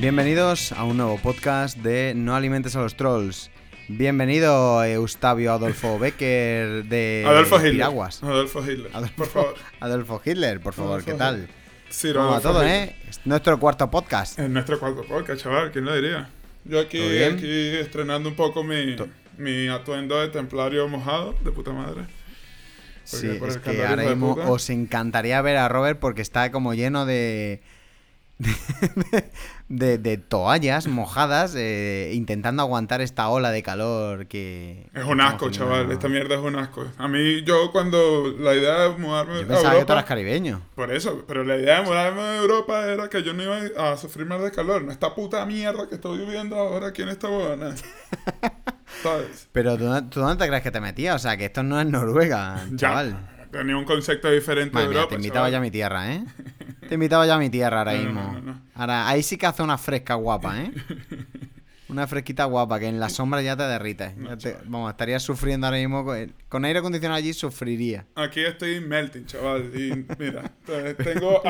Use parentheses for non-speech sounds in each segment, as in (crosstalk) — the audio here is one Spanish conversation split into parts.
Bienvenidos a un nuevo podcast de No alimentes a los trolls. Bienvenido Eustavio Adolfo Becker de Adolfo Hitler. Piraguas. Adolfo Hitler. Adolfo, Por favor. Adolfo Hitler, por favor, Adolfo ¿qué tal? Sí, ¿Cómo va Adolfo todo, eh? Es nuestro cuarto podcast. En nuestro cuarto podcast, chaval, ¿quién lo diría? Yo aquí, aquí estrenando un poco mi, To- mi atuendo de templario mojado, de puta madre. Sí, es que ahora mismo os encantaría ver a Robert porque está como lleno de. de, de toallas mojadas eh, intentando aguantar esta ola de calor que. Es un asco, chaval. Esta mierda es un asco. A mí, yo cuando la idea de mudarme Yo a pensaba que tú Europa... eras caribeño. Por eso, pero la idea de mudarme a Europa era que yo no iba a sufrir más de calor. No esta puta mierda que estoy viviendo ahora aquí en esta huevona. (laughs) ¿Sabes? Pero ¿tú, ¿tú dónde te crees que te metías? O sea, que esto no es Noruega, Ya. chaval. Tenía un concepto diferente Madre de mía, Europa. te invitaba chaval. ya a mi tierra, ¿eh? (laughs) Te invitaba ya a mi tierra ahora No, mismo. no, no, no. Ahora, ahí sí que hace una fresca guapa, ¿eh? (laughs) Una fresquita guapa que en la sombra ya te derrites. Ya te- vamos, estarías sufriendo ahora mismo. Con, con aire acondicionado allí sufriría. Aquí estoy melting, chaval. Y mira, entonces (laughs) tengo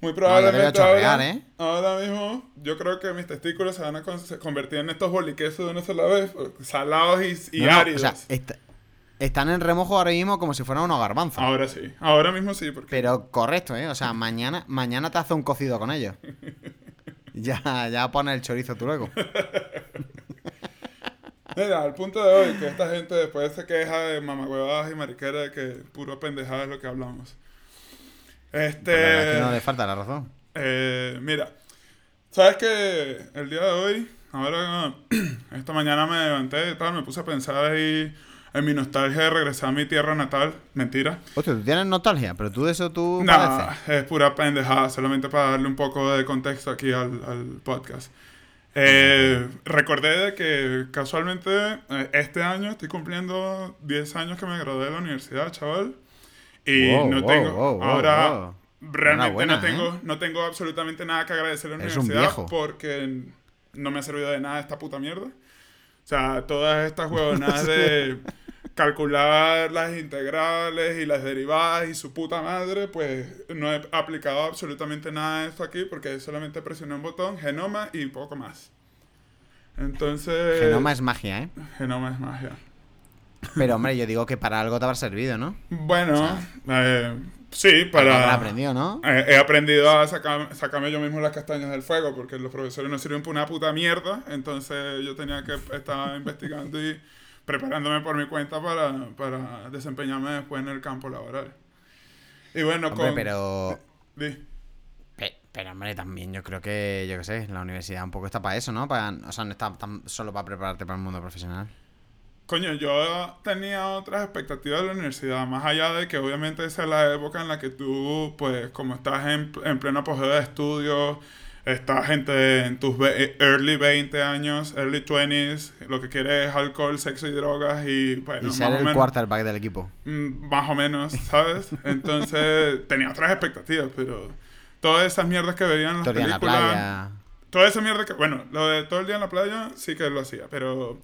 muy No, probablemente chorrear, ahora, ¿eh? ahora mismo, yo creo que mis testículos se van a convertir en estos boliquesos de una sola vez, salados y, y No, no, áridos. o sea, est- están en remojo ahora mismo como si fueran unos garbanzos. ahora sí, ahora mismo sí, porque Pero correcto, ¿eh? O sea, mañana, mañana te hace un cocido con ellos. (laughs) Ya, ya pones el chorizo tú luego. (laughs) Mira, al punto de hoy, que esta gente después se queja de mamagüevadas y mariquera de que puro pendejada es lo que hablamos. Este. Es que no le falta la razón. Eh, mira, sabes que el día de hoy, ahora, (clears throat) esta mañana me levanté y tal, me puse a pensar ahí en mi nostalgia de regresar a mi tierra natal. Mentira. Hostia, tú tienes nostalgia, pero tú de eso tú No, padeces. es pura pendejada, solamente para darle un poco de contexto aquí al, al podcast. Eh, recordé de que casualmente eh, este año estoy cumpliendo 10 años que me gradué de la universidad, chaval. Y Wow, no wow, tengo. wow, ahora realmente Enhorabuena, no tengo, ¿eh? no tengo absolutamente nada que agradecer a la un universidad porque no me ha servido de nada esta puta mierda. O sea, todas estas huevonadas de (laughs) calcular las integrales y las derivadas y su puta madre, pues no he aplicado absolutamente nada de esto aquí porque solamente presioné un botón, genoma y poco más. Entonces... Genoma es magia, ¿eh? Genoma es magia. Pero hombre, yo digo que para algo te habrá servido, ¿no? Bueno, eh, sí, Para... Aprendido, ¿no? Eh, he aprendido a sacar- sacarme yo mismo las castañas del fuego porque los profesores no sirven para una puta mierda. Entonces yo tenía que estar (laughs) investigando y preparándome por mi cuenta para, para desempeñarme después en el campo laboral. Y bueno, Hombre, con... pero... Di. Pe- Pero hombre, también yo creo que, yo qué sé, la universidad un poco está para eso, ¿no? Para, o sea, no está tan solo para prepararte para el mundo profesional. Coño, yo tenía otras expectativas de la universidad, más allá de que obviamente esa es la época en la que tú, pues, como estás en, en pleno apogeo de estudios, estás gente en tus ve- early 20 años, early 20s, lo que quieres es alcohol, sexo y drogas y, bueno, y más ser o el menos, quarterback del equipo. mm, más o menos, ¿sabes? Entonces, (laughs) tenía otras expectativas, pero todas esas mierdas que veían en las Todo en la playa. Toda esa mierda que, bueno, lo de todo el día en la playa sí que lo hacía, pero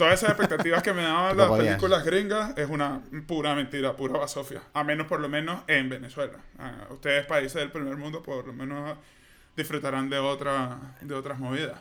todas esas expectativas que me daban (laughs) las películas gringas es una pura mentira, pura basofia. A menos por lo menos en Venezuela. Ah, ustedes, países del primer mundo, por lo menos disfrutarán de, otra, de otras movidas.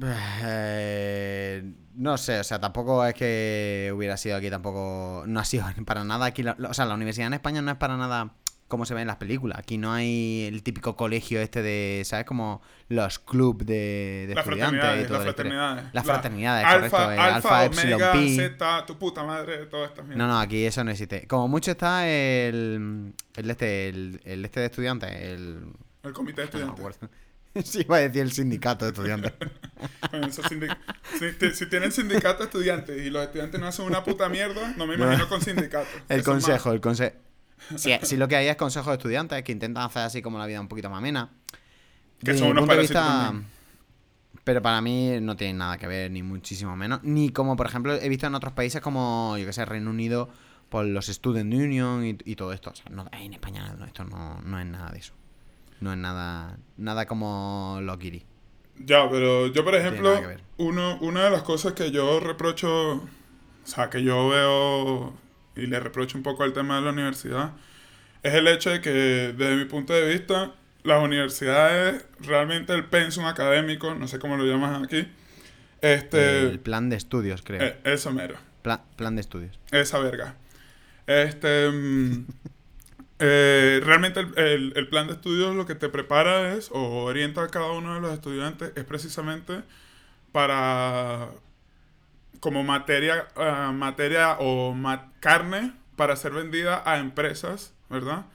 Eh, no sé, o sea, tampoco es que hubiera sido aquí, tampoco. No ha sido (laughs) para nada aquí. la- o sea, la universidad en España no es para nada como se ve en las películas. Aquí no hay el típico colegio este de, ¿sabes? Como los clubs de, estudiantes y fraternidades, toda las la fraternidades. Las La- fraternidades, Alfa, correcto. eh, alfa, Epsilon, omega, Pi. zeta, tu puta madre, estas mierdas. No, no, aquí eso no existe. Como mucho está el. El este, el, el este de estudiantes, el. El comité de no estudiantes. (laughs) Sí, iba a decir el sindicato de estudiantes. (laughs) Bueno, sindic- si, tienen sindicato de estudiantes y los estudiantes no hacen una puta mierda, no me (laughs) imagino con sindicato. El Eso consejo, el consejo. Si, si lo que hay es consejos de estudiantes que intentan hacer así como la vida un poquito más amena. Que Desde son unos punto de parásitos vista- también. Pero para mí no tiene nada que ver, ni muchísimo menos. Ni como, por ejemplo, he visto en otros países como, yo que sé, Reino Unido, por los Student Union y, y todo esto. O sea, no- en España no, esto no, no es nada de eso. No es nada nada como lo Kiri. Ya, pero yo, por ejemplo, uno, una de las cosas que yo reprocho, o sea, que yo veo y le reprocho un poco al tema de la universidad, es el hecho de que, desde mi punto de vista, las universidades, realmente el pensum académico, no sé cómo lo llamas aquí, este, El plan de estudios, creo. eh, eso mero. Pla- plan de estudios. Esa verga. Este. mm, eh, realmente el, el- el plan de estudios lo que te prepara es, o orienta a cada uno de los estudiantes, es precisamente para. Como materia, ah, materia o ma- carne para ser vendida a empresas, ¿verdad?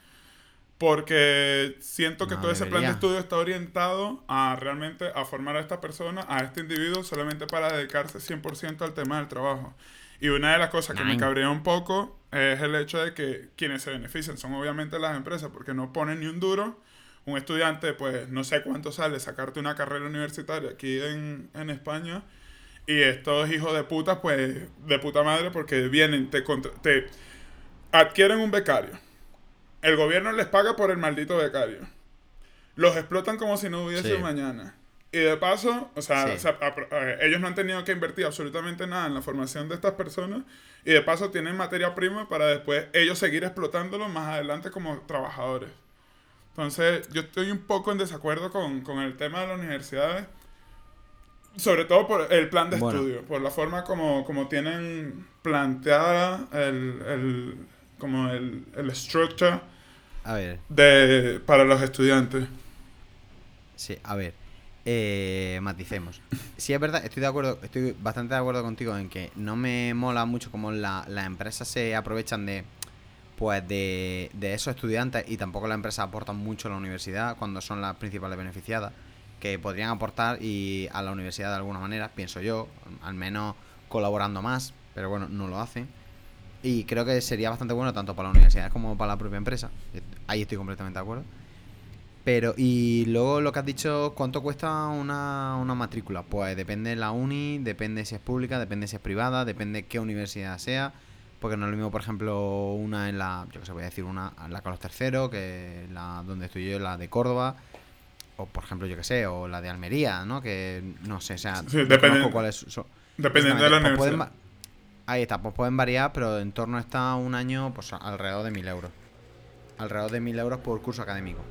Porque siento que No todo ese plan de debería. estudio está orientado a realmente a formar a esta persona, a este individuo, solamente para dedicarse 100% al tema del trabajo. Y una de las cosas que me Nine. cabrea un poco es el hecho de que quienes se benefician son obviamente las empresas, porque no ponen ni un duro. Un estudiante, pues no sé cuánto sale sacarte una carrera universitaria aquí en, en España. Y estos hijos de putas, pues de puta madre, porque vienen, te, te adquieren un becario. El gobierno les paga por el maldito becario. Los explotan como si no hubiese Sí. mañana. Y de paso, o sea, Sí. o sea, apro- eh, ellos no han tenido que invertir absolutamente nada en la formación de estas personas. Y de paso tienen materia prima para después ellos seguir explotándolo más adelante como trabajadores. Entonces, yo estoy un poco en desacuerdo con, con el tema de las universidades. Sobre todo por el plan de Bueno. estudio, por la forma como, como tienen planteada el, el, como el, el structure A ver, de, para los estudiantes. sí, a ver. Eh, maticemos. Sí, es verdad, estoy de acuerdo, estoy bastante de acuerdo contigo en que no me mola mucho cómo la- las empresas se aprovechan de pues de, de esos estudiantes y tampoco las empresas aportan mucho a la universidad cuando son las principales beneficiadas que podrían aportar y a la universidad de alguna manera, pienso yo, al menos colaborando más, pero bueno, no lo hacen. Y creo que sería bastante bueno tanto para la universidad como para la propia empresa. Ahí estoy completamente de acuerdo. Pero, y luego lo que has dicho, ¿cuánto cuesta una, una matrícula? Pues depende de la uni, depende si es pública, depende si es privada, depende qué universidad sea. Porque no es lo mismo, por ejemplo, una en la, yo que sé, voy a decir una en la Carlos III, que la donde estoy yo, la de Córdoba. O, por ejemplo, yo que sé, o la de Almería, ¿no? Que no sé, o sea, Sí, no depende- conozco cuáles son. Dependiendo de la pues universidad. Ahí está, pues pueden variar, pero en torno está un año, pues alrededor de 1000 euros. Alrededor de 1000 euros por curso académico.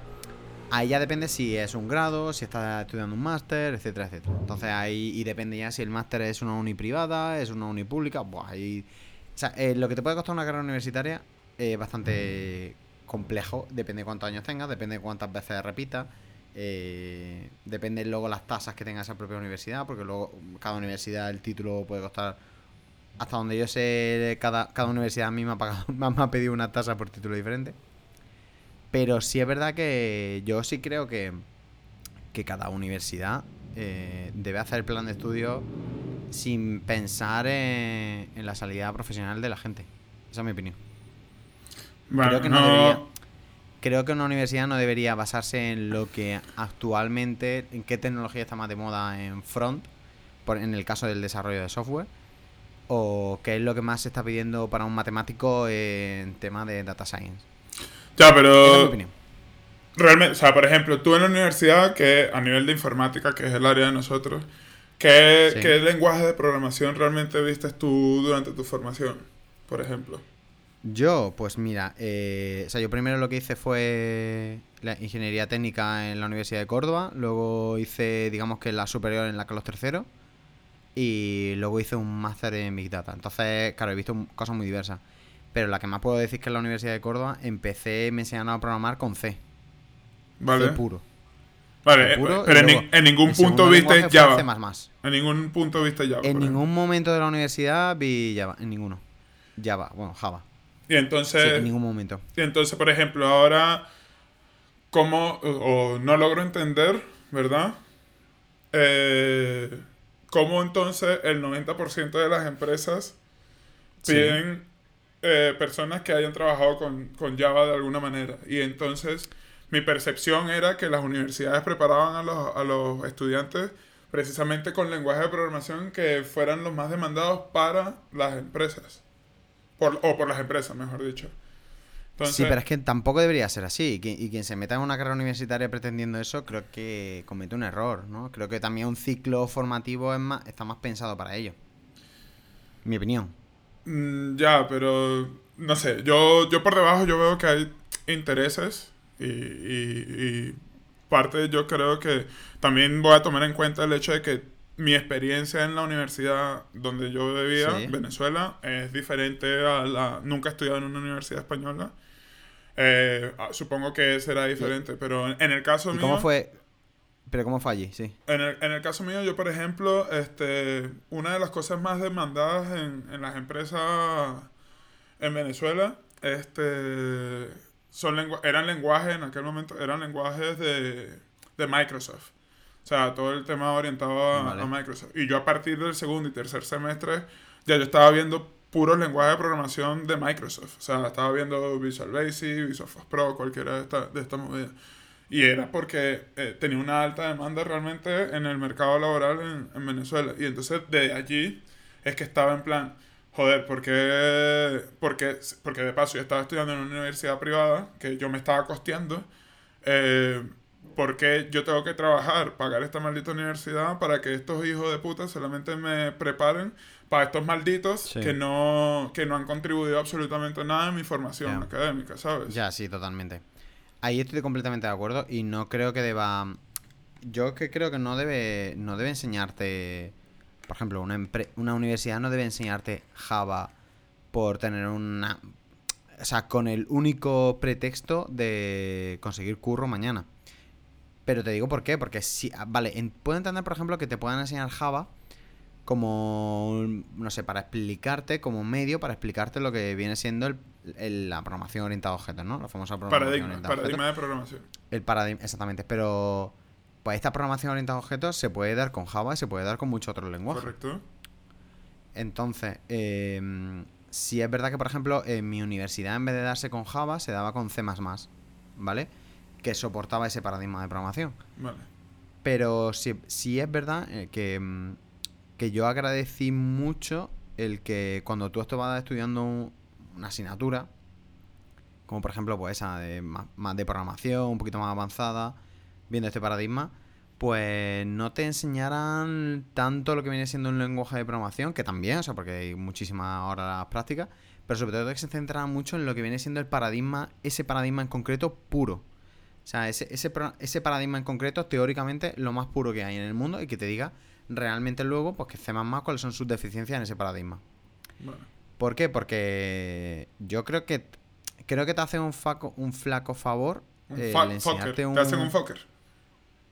Ahí ya depende si es un grado, si estás estudiando un máster, etcétera, etcétera. Entonces ahí y depende ya si el máster es una uni privada, es una uni pública. Buah, ahí. O sea, eh, lo que te puede costar una carrera universitaria es bastante complejo. Depende de cuántos años tengas, depende de cuántas veces repitas. Eh, depende luego las tasas que tenga esa propia universidad, porque luego cada universidad el título puede costar hasta donde yo sé, cada, cada universidad a mí me ha, pagado, (laughs) me ha- pedido una tasa por título diferente. Pero sí es verdad que yo sí creo que, que cada universidad eh, debe hacer el plan de estudio sin pensar en, en la salida profesional de la gente. Esa es mi opinión. Bueno, creo que no no- debería. Creo que una universidad no debería basarse en lo que actualmente, en qué tecnología está más de moda en front, por, en el caso del desarrollo de software, o qué es lo que más se está pidiendo para un matemático en tema de data science. Ya, es pero realmente, o sea, por ejemplo, tú en la universidad, que a nivel de informática, que es el área de nosotros, ¿qué, Sí. qué lenguaje de programación realmente vistes tú durante tu formación, por ejemplo? Yo, pues mira, eh, o sea, yo primero lo que hice fue la ingeniería técnica en la Universidad de Córdoba, luego hice, digamos que la superior en la Carlos III y luego hice un máster en Big Data. Entonces, claro, he visto cosas muy diversas. Pero la que más puedo decir que en la Universidad de Córdoba empecé, me enseñaron a programar con C, ¿Vale? C puro. Vale, puro, pero en, ningún punto viste Java. C++. En ningún punto viste Java. En ningún momento de la universidad vi Java, en ninguno. Java, bueno, Java. Y Sí, entonces, en ningún momento. y entonces, por ejemplo, ahora, ¿cómo, o, o no logro entender, ¿verdad? Eh, ¿Cómo entonces el 90% de las empresas Sí. piden eh, personas que hayan trabajado con, con Java de alguna manera? Y entonces, mi percepción era que las universidades preparaban a los, a los estudiantes precisamente con lenguaje de programación que fueran los más demandados para las empresas. Por, o por las empresas, mejor dicho. Entonces, sí, pero es que tampoco debería ser así. Y, qui- y quien se meta en una carrera universitaria pretendiendo eso, creo que comete un error, ¿no? Creo que también un ciclo formativo es más, está más pensado para ello. Mi opinión. Mm, ya, pero no sé, yo, yo por debajo yo veo que hay intereses y, y- y parte yo creo que también voy a tomar en cuenta el hecho de que mi experiencia en la universidad donde yo vivía, Sí. Venezuela, es diferente a la... Nunca he estudiado en una universidad española. Eh, ah, supongo que será diferente, pero en, en el caso ¿Y mío... cómo fue? Pero ¿cómo fue allí? Sí. En el, en el caso mío, yo, por ejemplo, este, una de las cosas más demandadas en, en las empresas en Venezuela este, son lengua- eran lenguajes, en aquel momento, eran lenguajes de, de Microsoft. O sea, todo el tema orientado a, Vale. a Microsoft. Y yo a partir del segundo y tercer semestre, ya yo estaba viendo puros lenguajes de programación de Microsoft. O sea, estaba viendo Visual Basic, Visual Force Pro, cualquiera de estas de estas movidas. Y era porque eh, tenía una alta demanda realmente en el mercado laboral en, en Venezuela. Y entonces de allí es que estaba en plan, joder, ¿por qué? Porque, porque de paso yo estaba estudiando en una universidad privada que yo me estaba costeando. Eh, ¿Por qué yo tengo que trabajar, pagar esta maldita universidad para que estos hijos de puta solamente me preparen para estos malditos Sí. que, no, que no han contribuido absolutamente nada en mi formación académica, ¿sabes? Ya, sí, totalmente. Ahí estoy completamente de acuerdo y no creo que deba... Yo que creo que no debe, no debe enseñarte... Por ejemplo, una, empre- una universidad no debe enseñarte Java por tener una... O sea, con el único pretexto de conseguir curro mañana. Pero te digo por qué, porque si... ah, Vale, en- puedo entender, por ejemplo, que te puedan enseñar Java como, no sé, para explicarte, como medio para explicarte lo que viene siendo el- el- la programación orientada a objetos, ¿no? La famosa programación Paradigma, orientada a objetos. paradigma de programación. El paradigma, exactamente. Pero, pues esta programación orientada a objetos se puede dar con Java y se puede dar con muchos otros lenguajes. Correcto. Entonces, eh, si es verdad que, por ejemplo, en mi universidad, en vez de darse con Java, se daba con C, ¿vale? Que soportaba ese paradigma de programación. Vale. Pero sí, sí es verdad eh, que, mm, que yo agradecí mucho el que cuando tú estabas estudiando un- una asignatura, como por ejemplo pues esa de más, más de programación, un poquito más avanzada, viendo este paradigma, pues no te enseñaran tanto lo que viene siendo un lenguaje de programación, que también, o sea, porque hay muchísimas horas prácticas, pero sobre todo que se centraran mucho en lo que viene siendo el paradigma, ese paradigma en concreto puro. O sea, ese, ese, ese paradigma en concreto, teóricamente, lo más puro que hay en el mundo y que te diga realmente luego, pues que C++ cuáles son sus deficiencias en ese paradigma. ¿Por qué? Porque yo creo que creo que te hace un, faco, un flaco favor Un eh, fucker. un, Te hacen un fucker.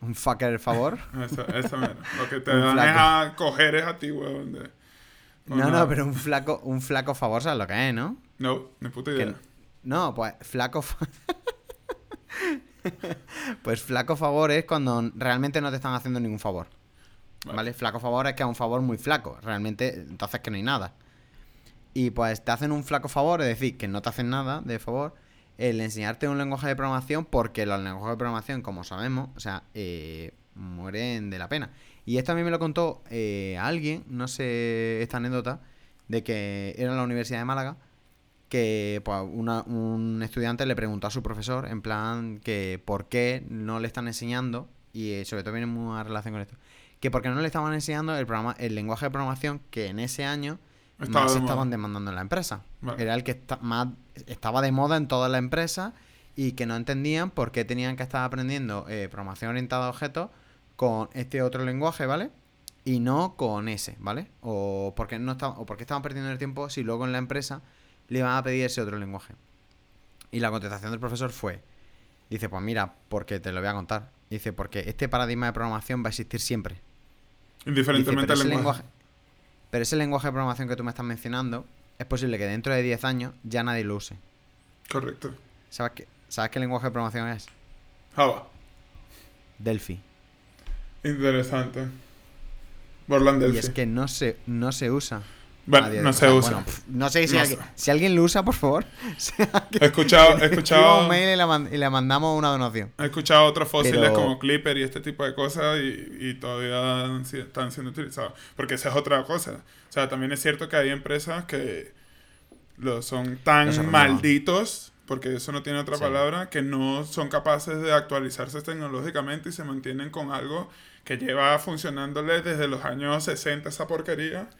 un fucker favor. (laughs) Eso, eso mero. Lo que te (laughs) dan flaco. es a coger es a ti, weón. de- No, nada. no, pero un flaco, un flaco favor, ¿sabes lo que es, no? No, ni puta idea. No, pues flaco. (laughs) (laughs) pues flaco favor es cuando realmente no te están haciendo ningún favor. Vale. ¿Vale? Flaco favor es que es un favor muy flaco. Realmente, entonces que no hay nada. Y pues te hacen un flaco favor, es decir, que no te hacen nada de favor, el enseñarte un lenguaje de programación, porque los lenguajes de programación, como sabemos, o sea, eh, mueren de la pena. Y esto a mí me lo contó eh, alguien, no sé esta anécdota, de que era en la Universidad de Málaga, que pues, una- un estudiante le preguntó a su profesor, en plan, que por qué no le están enseñando, y eh, sobre todo viene muy a relación con esto, que porque no le estaban enseñando el, programa, el lenguaje de programación que en ese año Estaba más de moda. estaban demandando en la empresa. Vale. Era el que más estaba de moda en toda la empresa y que no entendían por qué tenían que estar aprendiendo eh, programación orientada a objetos con este otro lenguaje, ¿vale? Y no con ese, ¿vale? O porque no estaban, o porque estaban perdiendo el tiempo si luego en la empresa le iban a pedir ese otro lenguaje. Y la contestación del profesor fue, dice, pues mira, porque te lo voy a contar. Dice, porque este paradigma de programación va a existir siempre. Indiferentemente ese lenguaje. lenguaje, pero ese lenguaje de programación que tú me estás mencionando, es posible que dentro de 10 años ya nadie lo use. Correcto. ¿Sabes qué, ¿Sabes qué lenguaje de programación es? Java. Delphi. Interesante. Borland Delphi. Y es que no se, no se usa. Bueno, no se usa. bueno, no sé si, No alguien, sé. si alguien lo usa, por favor. (laughs) He escuchado, he (laughs) escuchado, un mail y le, man- y le mandamos una donación. he escuchado otros fósiles Pero- como Clipper y este tipo de cosas y, y todavía están siendo utilizados. Porque esa es otra cosa. O sea, también es cierto que hay empresas que lo son tan malditos porque eso no tiene otra palabra, que no son capaces de actualizarse tecnológicamente y se mantienen con algo que lleva funcionándoles desde los años 60 esa porquería.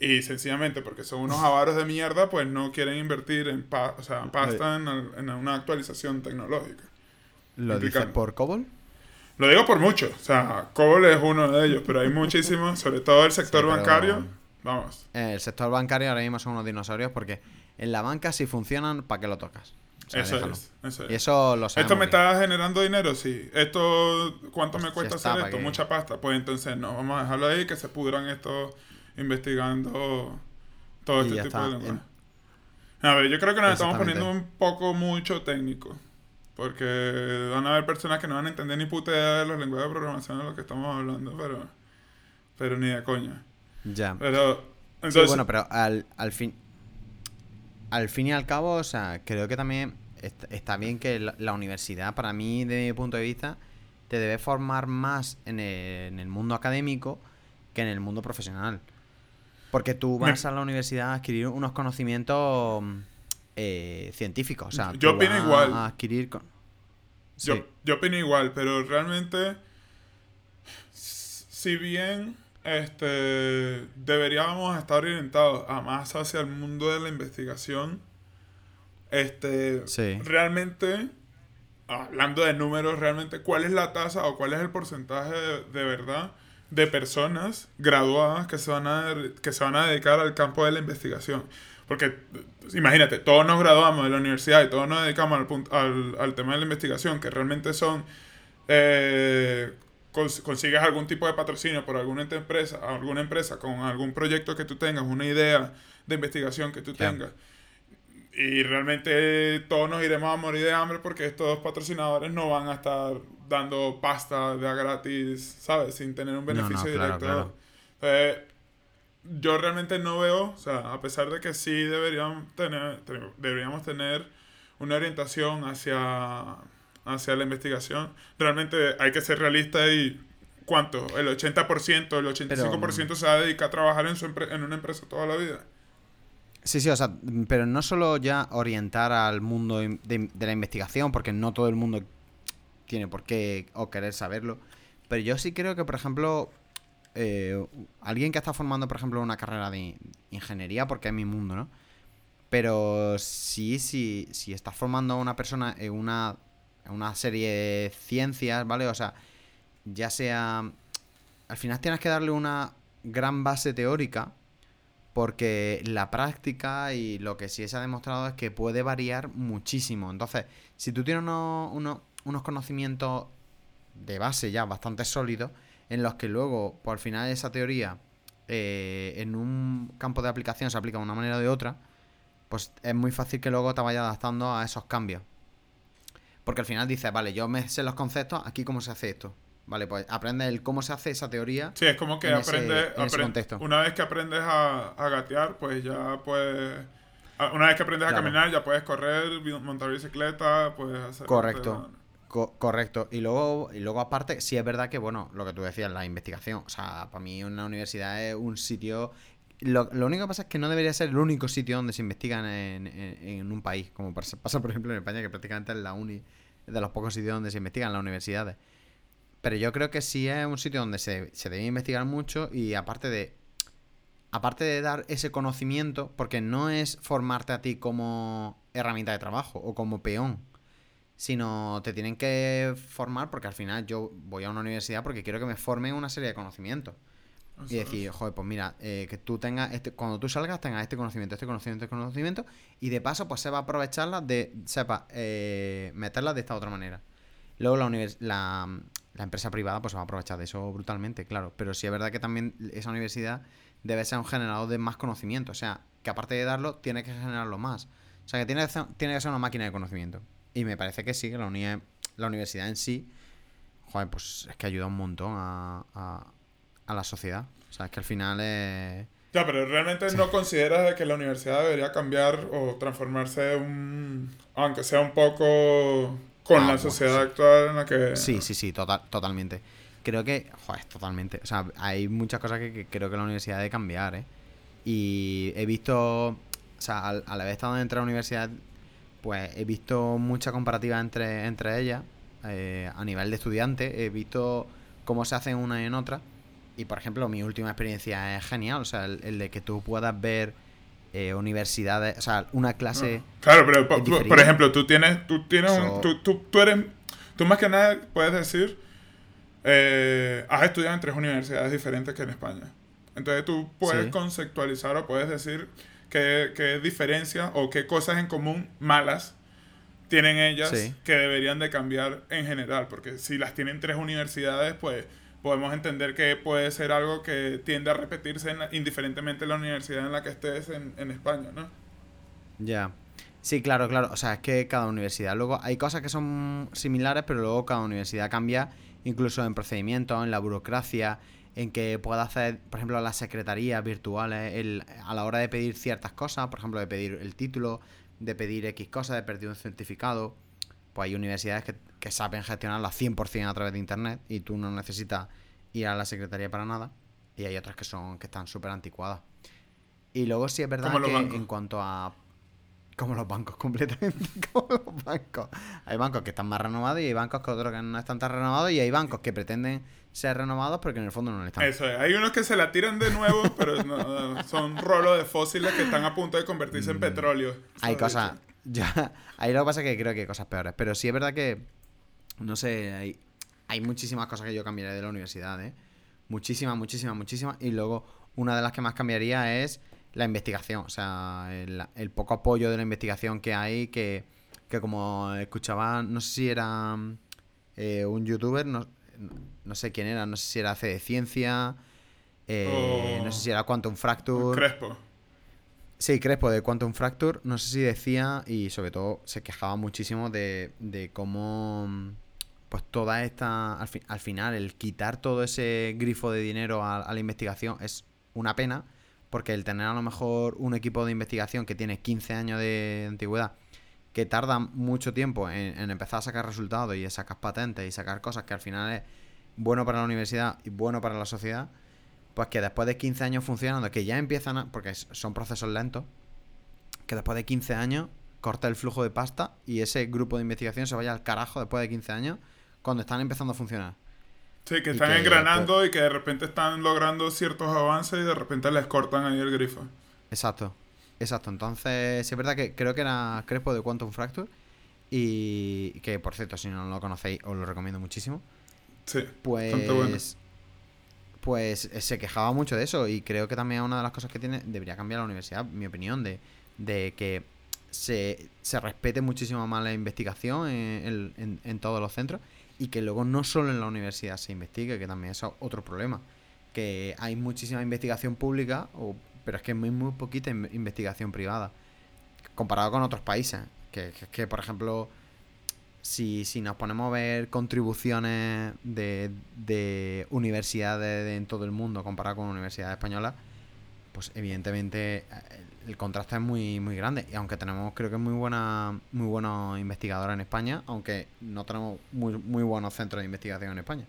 Y sencillamente porque son unos avaros de mierda, pues no quieren invertir en o sea, pasta en, en, una actualización tecnológica. ¿Lo dices por COBOL? Lo digo por mucho. O sea, COBOL es uno de ellos, pero hay muchísimos, sobre todo el sector bancario. Vamos. El sector bancario ahora mismo son unos dinosaurios porque en la banca si funcionan, ¿para qué lo tocas? eso, es, eso Y eso lo ¿Esto me está generando dinero? Sí. ¿Esto cuánto me cuesta hacer esto? Mucha pasta. Pues entonces no, vamos a dejarlo ahí, que se pudran estos investigando todo este tipo de lenguaje. A ver, yo creo que nos estamos poniendo un poco mucho técnico. Porque van a haber personas que no van a entender ni puta idea de los lenguajes de programación de los que estamos hablando, pero, pero ni de coña. Ya. Pero, entonces... bueno, pero al, al fin al fin y al cabo, o sea, creo que también está bien que la, universidad, para mí, de mi punto de vista, te debe formar más en el, mundo académico que en el mundo profesional. Porque tú vas a la universidad a adquirir unos conocimientos eh, científicos. O sea, yo opino igual. A adquirir yo, yo opino igual, pero realmente, si bien este, deberíamos estar orientados a más hacia el mundo de la investigación. Este, realmente, hablando de números, realmente, ¿cuál es la tasa o cuál es el porcentaje de, verdad de personas graduadas que se, van a, que se van a dedicar al campo de la investigación? Porque, imagínate, todos nos graduamos de la universidad y todos nos dedicamos al, al, tema de la investigación, que realmente son eh, consigues algún tipo de patrocinio por alguna empresa, alguna empresa con algún proyecto que tú tengas, una idea de investigación que tú tengas. Y realmente todos nos iremos a morir de hambre porque estos patrocinadores no van a estar dando pasta de a gratis, ¿sabes? Sin tener un beneficio directo. yo realmente no veo, o sea, a pesar de que sí deberíamos tener, deberíamos tener una orientación hacia hacia la investigación, realmente hay que ser realista y ¿cuánto? El 80%, el 85% se va a dedicar a trabajar en, su en una empresa toda la vida. Sí, sí, o sea, pero no solo ya orientar al mundo de, la investigación, porque no todo el mundo tiene por qué o querer saberlo, pero yo sí creo que, por ejemplo, eh, alguien que está formando, por ejemplo, una carrera de ingeniería, porque es mi mundo, ¿no? Pero sí, sí, si estás formando a una persona en una una serie de ciencias, ¿vale? O sea, ya sea... Al final tienes que darle una gran base teórica porque la práctica y lo que sí se ha demostrado es que puede variar muchísimo. Entonces, si tú tienes unos, conocimientos de base ya bastante sólidos, en los que luego, por final, esa teoría eh, en un campo de aplicación se aplica de una manera o de otra, pues es muy fácil que luego te vayas adaptando a esos cambios. Porque al final dices, vale, yo me sé los conceptos, aquí cómo se hace esto. Vale, pues aprende el cómo se hace esa teoría. Sí, es como que aprendes. una vez que aprendes a, gatear, pues ya puedes. Una vez que aprendes a caminar, ya puedes correr, montar bicicleta, puedes hacer. Correcto. Correcto. Y luego, y luego, aparte, sí es verdad que, bueno, lo que tú decías, la investigación. O sea, para mí una universidad es un sitio. Lo, único que pasa es que no debería ser el único sitio donde se investigan en, en un país. Como pasa, por ejemplo, en España, que prácticamente es la uni de los pocos sitios donde se investigan las universidades. Pero yo creo que sí es un sitio donde se, debe investigar mucho y aparte de. Aparte de dar ese conocimiento, porque no es formarte a ti como herramienta de trabajo o como peón, sino te tienen que formar porque al final yo voy a una universidad porque quiero que me formen una serie de conocimientos. Y decir, joder, pues mira, eh, que tú tengas, este, cuando tú salgas, tengas este conocimiento, este conocimiento, este conocimiento, y de paso, pues sepa aprovecharla de, sepa, eh, meterla de esta otra manera. Luego la, la, la, empresa privada, pues se va a aprovechar de eso brutalmente, claro. Pero sí es verdad que también esa universidad debe ser un generador de más conocimiento. O sea, que aparte de darlo, tiene que generarlo más. O sea, que tiene tiene que ser una máquina de conocimiento. Y me parece que sí, que la, la universidad en sí, joder, pues es que ayuda un montón a a la sociedad. O sea, es que al final es... Ya, pero realmente no consideras que la universidad debería cambiar o transformarse un... aunque sea un poco con ah, la sociedad actual en la que... Sí, sí, sí, total, totalmente. Creo que, joder, totalmente. O sea, hay muchas cosas que, creo que la universidad debe cambiar, ¿eh? Y he visto, o sea, al, haber estado dentro de la universidad, pues he visto mucha comparativa entre, entre ellas eh, a nivel de estudiante. He visto cómo se hacen una y en otra. Y por ejemplo, mi última experiencia es genial. O sea, el, de que tú puedas ver eh, universidades, o sea, una clase. Claro, pero por, ejemplo, tú tienes, tú tienes un, tú, tú, tú, eres, tú más que nada puedes decir, eh, has estudiado en tres universidades diferentes que en España. Entonces tú puedes conceptualizar o puedes decir qué, qué diferencias o qué cosas en común malas tienen ellas que deberían de cambiar en general, porque si las tienen tres universidades, pues podemos entender que puede ser algo que tiende a repetirse indiferentemente en la universidad en la que estés en, en España, ¿no? Ya. Sí, claro, claro. O sea, es que cada universidad. Luego hay cosas que son similares, pero luego cada universidad cambia incluso en procedimientos, en la burocracia, en que pueda hacer, por ejemplo, las secretarías virtuales, el, a la hora de pedir ciertas cosas, por ejemplo, de pedir el título, de pedir X cosas, de pedir un certificado. Pues hay universidades que, que saben gestionarlas 100% a través de Internet y tú no necesitas ir a la secretaría para nada. Y hay otras que son que están súper anticuadas. Y luego sí es verdad que en cuanto a como los bancos, (laughs) completamente como los bancos. Hay bancos que están más renovados y hay bancos que otros que no están tan renovados y hay bancos que pretenden ser renovados porque en el fondo no lo están. Eso es. Hay unos que se la tiran de nuevo, (laughs) pero son rolos de fósiles que están a punto de convertirse en mm. petróleo. Hay cosas... (laughs) Ya, ahí lo que pasa es que creo que hay cosas peores. Pero sí es verdad que, no sé, hay, hay muchísimas cosas que yo cambiaría de la universidad, ¿eh? Muchísimas, muchísimas, muchísimas. Y luego, una de las que más cambiaría es la investigación, o sea, el, poco apoyo de la investigación que hay, que, que como escuchaba, no sé si era eh, un youtuber, no, no, sé quién era, no sé si era hace de ciencia, eh, no sé si era Quantum Fracture. Crespo. Sí, Crespo de Quantum Fracture, no sé si decía, y sobre todo se quejaba muchísimo de, de cómo, pues toda esta, al, al, final, el quitar todo ese grifo de dinero a la investigación es una pena porque el tener a lo mejor un equipo de investigación que tiene 15 años de antigüedad, que tarda mucho tiempo en, empezar a sacar resultados y sacar patentes y sacar cosas que al final es bueno para la universidad y bueno para la sociedad, pues que después de 15 años funcionando, que ya empiezan a, porque son procesos lentos, que después de 15 años corta el flujo de pasta y ese grupo de investigación se vaya al carajo después de 15 años cuando están empezando a funcionar. Sí, que están engranando y que de repente están logrando ciertos avances y de repente les cortan ahí el grifo. Exacto, exacto. Entonces, sí es verdad que creo que era Crespo de Quantum Fracture y que, por cierto, si no lo conocéis, os lo recomiendo muchísimo. Sí, pues, bueno. pues eh, se quejaba mucho de eso y creo que también una de las cosas que tiene, debería cambiar la universidad, mi opinión, de, de que se, se respete muchísimo más la investigación en, en, en todos los centros y que luego no solo en la universidad se investigue, que también es otro problema. Que hay muchísima investigación pública, o, pero es que hay muy, muy poquita investigación privada, comparado con otros países. Que, que, por ejemplo, si, si, nos ponemos a ver contribuciones de, de universidades en todo el mundo comparado con universidades españolas, pues evidentemente el contraste es muy, muy grande. Y aunque tenemos, creo que muy buena, muy buenos investigadores en España, aunque no tenemos muy, muy buenos centros de investigación en España.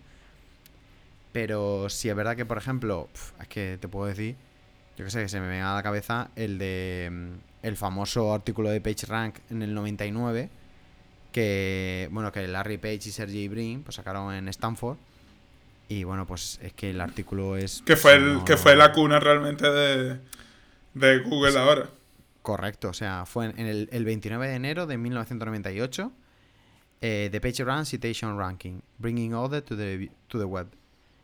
Pero si es verdad que, por ejemplo, es que te puedo decir, yo que sé, que se me venga a la cabeza el de mm, el famoso artículo de PageRank en el 99, que, bueno, que Larry Page y Sergey Brin pues sacaron en Stanford. Y bueno, pues es que el artículo es... Que fue, el, que fue la cuna realmente de de Google ahora. Correcto, o sea, fue en el, el 29 de enero de 1998. Eh, The Page Run Citation Ranking, Bringing Order to the, to the Web.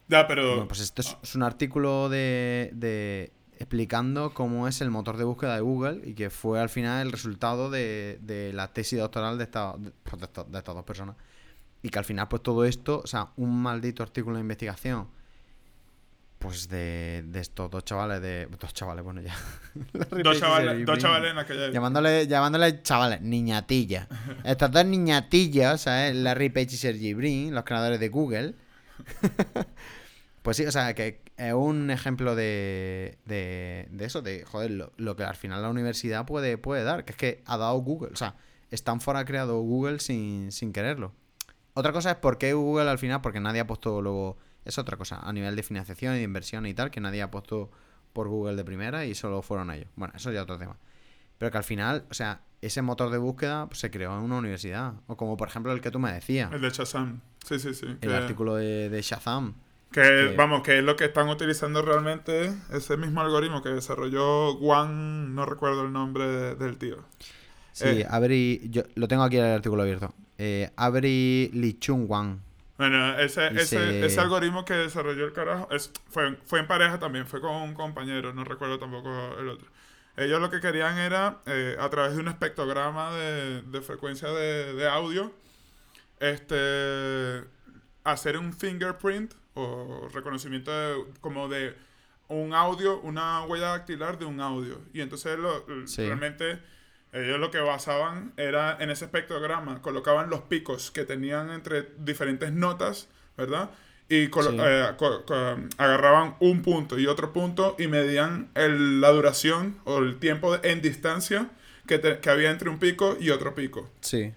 Ya, pero... Bueno, pues esto es, un artículo de, de, explicando cómo es el motor de búsqueda de Google y que fue al final el resultado de, de la tesis doctoral de, esta, pues de, de, estas dos personas. Y que al final, pues todo esto, o sea, un maldito artículo de investigación pues de, de estos dos chavales de. Dos chavales, bueno ya. (laughs) dos, chavales, dos chavales en aquella Llamándole, llamándole chavales, niñatillas. (laughs) Estas dos niñatillas, ¿sabes? Larry Page y Sergey Brin, los creadores de Google. (laughs) pues sí, o sea, que es un ejemplo de, de, de eso, de, joder, lo, lo, que al final la universidad puede, puede dar, que es que ha dado Google. O sea, Stanford ha creado Google sin, sin quererlo. Otra cosa es por qué Google al final, porque nadie ha puesto luego es otra cosa, a nivel de financiación y de inversión y tal, que nadie ha puesto por Google de primera y solo fueron ellos. Bueno, eso ya otro tema. pero que al final, o sea, ese motor de búsqueda pues, se creó en una universidad. O como por ejemplo el que tú me decías. El de Shazam. Sí, sí, sí. El que- artículo de, de Shazam. Que, Que- vamos, que es lo que están utilizando realmente, ese mismo algoritmo que desarrolló Juan, no recuerdo el nombre de- del tío. Sí, Eh. Abri, yo lo tengo aquí el artículo abierto. Eh, Abri Lichung Wang. Bueno, ese, ese, se- ese algoritmo que desarrolló el carajo es, fue, fue en pareja también, fue con un compañero, no recuerdo tampoco el otro. Ellos lo que querían era, eh, a través de un espectrograma de, de frecuencia de, de audio, este, hacer un fingerprint o reconocimiento de- como de un audio, una huella dactilar de un audio. Y entonces lo, Sí. realmente ellos lo que basaban era en ese espectrograma, colocaban los picos que tenían entre diferentes notas, ¿verdad? Y Sí. eh, agarraban un punto y otro punto y medían el- la duración o el tiempo de- en distancia que, te- que había entre un pico y otro pico. Sí.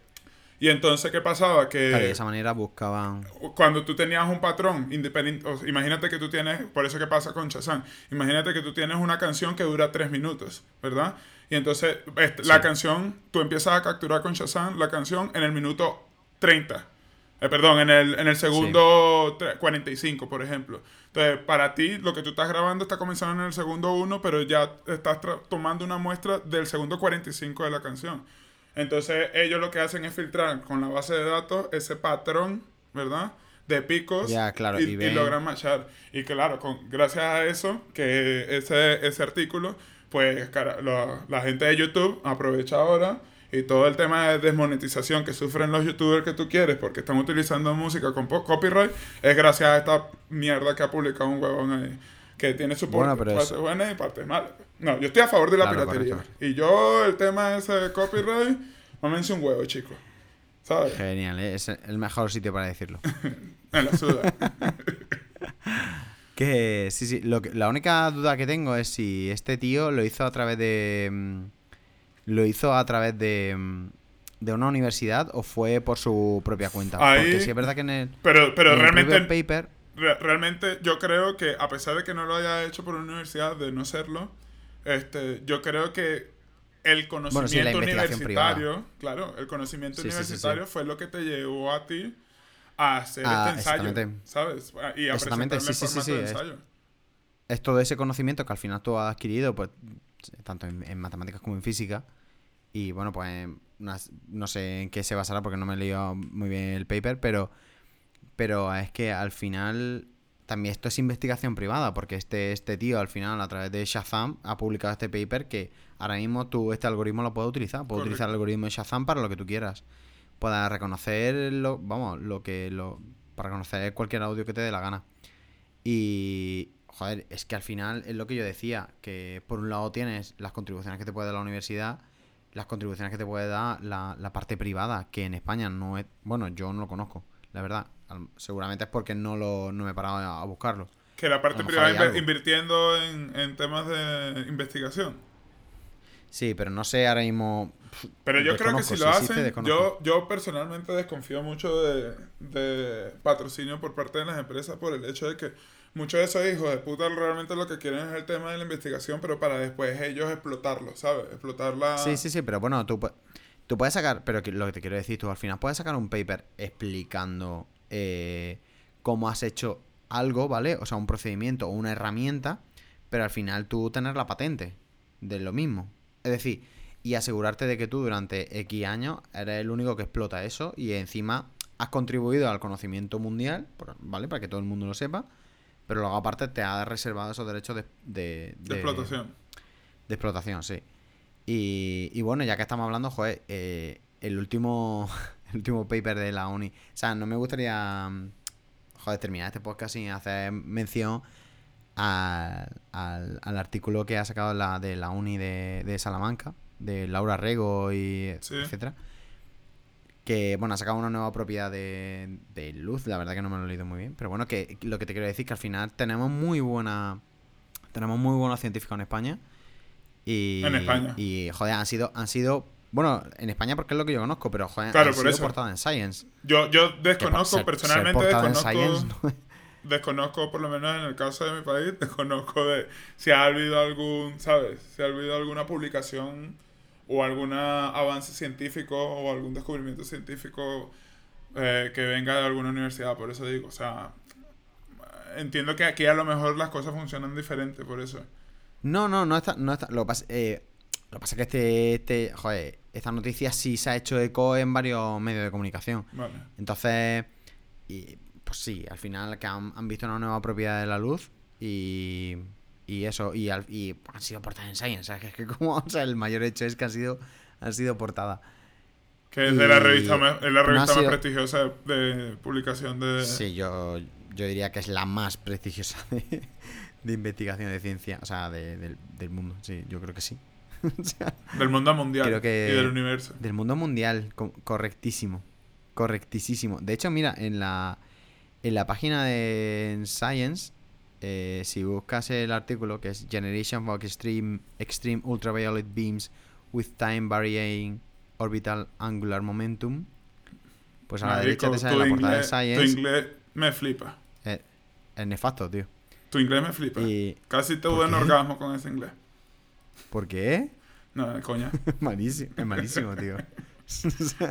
Y entonces, ¿qué pasaba? Que Claro, de esa manera buscaban. cuando tú tenías un patrón independiente, imagínate que tú tienes, por eso que pasa con Shazam, imagínate que tú tienes una canción que dura tres minutos, ¿verdad? Y entonces este, la Sí. canción, tú empiezas a capturar con Shazam la canción en el minuto 30. Eh, perdón, en el, en el segundo tre- 45, por ejemplo. Entonces, para ti, lo que tú estás grabando está comenzando en el segundo 1, pero ya estás tomando una muestra del segundo 45 de la canción. Entonces, ellos lo que hacen es filtrar con la base de datos ese patrón, ¿verdad? De picos Ya, claro, y, y y logran machar. Y claro, con, gracias a eso, que ese, ese artículo, pues cara, lo- la gente de YouTube aprovecha ahora y todo el tema de desmonetización que sufren los youtubers que tú quieres porque están utilizando música con copyright es gracias a esta mierda que ha publicado un huevón ahí que tiene su Bueno, partes es- buenas y partes malas. No, yo estoy a favor de la Claro, piratería. correcto. Y yo, el tema ese de copyright, mámense un huevo, chicos. ¿Sabes? Genial, ¿eh? es el mejor sitio para decirlo. (laughs) En la suda. (laughs) Que sí, sí. Lo que, la única duda que tengo es si este tío lo hizo a través de. mm, Lo hizo a través de. mm, De una universidad o fue por su propia cuenta. Ahí- Porque sí es verdad que en el, pero pero en el realmente propio paper. Re- realmente yo creo que a pesar de que no lo haya hecho por una universidad, de no serlo, este, yo creo que el conocimiento sí, universitario, claro, el conocimiento Sí, sí, sí, universitario fue lo que te llevó a ti a hacer Ah, este ensayo, exactamente. ¿sabes? Y a en sí, sí, sí, sí, es- todo ese conocimiento que al final tú has adquirido, pues, tanto en, en matemáticas como en física. Y bueno, pues unas- no sé en qué se basará porque no me he leído muy bien el paper, pero, pero es que al final también esto es investigación privada, porque este, este tío al final a través de Shazam ha publicado este paper que ahora mismo tú este algoritmo lo puedes utilizar, puedes utilizar el algoritmo de Shazam para lo que tú quieras. Puedas reconocer lo, vamos, lo que lo, para reconocer cualquier audio que te dé la gana. Y, joder, es que al final es lo que yo decía, que por un lado tienes las contribuciones que te puede dar la universidad, las contribuciones que te puede dar la, la parte privada, que en España no es, bueno, yo no lo conozco, la verdad. Seguramente es porque no, lo, no me he parado a, a buscarlo. Que la parte privada invirtiendo en, en temas de investigación. Sí, pero no sé ahora mismo... Pero yo creo que si lo hacen, yo, yo personalmente desconfío mucho de, de patrocinio por parte de las empresas por el hecho de que muchos de esos hijos de puta realmente lo que quieren es el tema de la investigación, pero para después ellos explotarlo, ¿sabes? Explotarla. Sí, sí, sí, pero bueno, tú, tú puedes sacar, pero lo que te quiero decir, tú al final puedes sacar un paper explicando eh, cómo has hecho algo, ¿vale? O sea, un procedimiento o una herramienta, pero al final tú tener la patente de lo mismo. Es decir, y asegurarte de que tú durante X años eres el único que explota eso y encima has contribuido al conocimiento mundial, ¿vale? Para que todo el mundo lo sepa, pero luego aparte te ha reservado esos derechos de, de- de de- explotación. de explotación, sí. Y, y bueno, ya que estamos hablando, joder, eh, el último (laughs) el último paper de la uni. O sea, no me gustaría, mm, joder, terminar este podcast sin hacer mención al, al, al artículo que ha sacado la, de la uni de, de Salamanca, de Laura Rego y Sí. etcétera. Que, bueno, ha sacado una nueva propiedad de, de luz, la verdad que no me lo he leído muy bien. Pero bueno, que lo que te quiero decir es que al final tenemos muy buena. Tenemos muy buenos científicos en España. Y, En España. Y, joder, han sido, han sido. Bueno, en España porque es lo que yo conozco, pero joder, Claro, han por sido eso. portada en Science. Yo, yo Que desconozco, ser- personalmente ser en desconozco, Science, (laughs) ¿no? Desconozco, por lo menos en el caso de mi país, (laughs) desconozco de si ha habido algún, ¿sabes? Si ha habido alguna publicación o algún avance científico o algún descubrimiento científico eh, que venga de alguna universidad. Por eso digo, o sea, entiendo que aquí a lo mejor las cosas funcionan diferente, por eso. No, no, no está. No está lo, que pasa, eh, lo pasa es que este, este. Joder, esta noticia sí se ha hecho eco en varios medios de comunicación. Vale. Entonces. Y, pues sí, al final que han, han visto una nueva propiedad de la luz y. Y eso, y, al- y han sido portadas en Science. ¿sabes? Que es que como, (laughs) o sea, el mayor hecho es que han sido, han sido portada. Que es de la revista, más- es la no revista sido- más prestigiosa de, de publicación de... Sí, yo, yo diría que es la más prestigiosa (laughs) de, de investigación de ciencia, o sea, de- del, del mundo. Sí, yo creo que sí. (laughs) O sea, Del mundo mundial Creo que- y del universo. del mundo mundial, co- correctísimo. Correctísimo. De hecho, mira, en la, en la página de Science, eh, si buscas el artículo que es Generation of Extreme, Extreme Ultraviolet Beams with Time Varying Orbital Angular Momentum, pues a la Marico, derecha te sale la portada de inglés- Tu Science. inglés me flipa. Eh, es nefasto, tío. Tu inglés me flipa. Y, Casi ¿por tuve un orgasmo con ese inglés. ¿Por qué? No, coña. (laughs) malísimo, es malísimo, tío. (laughs)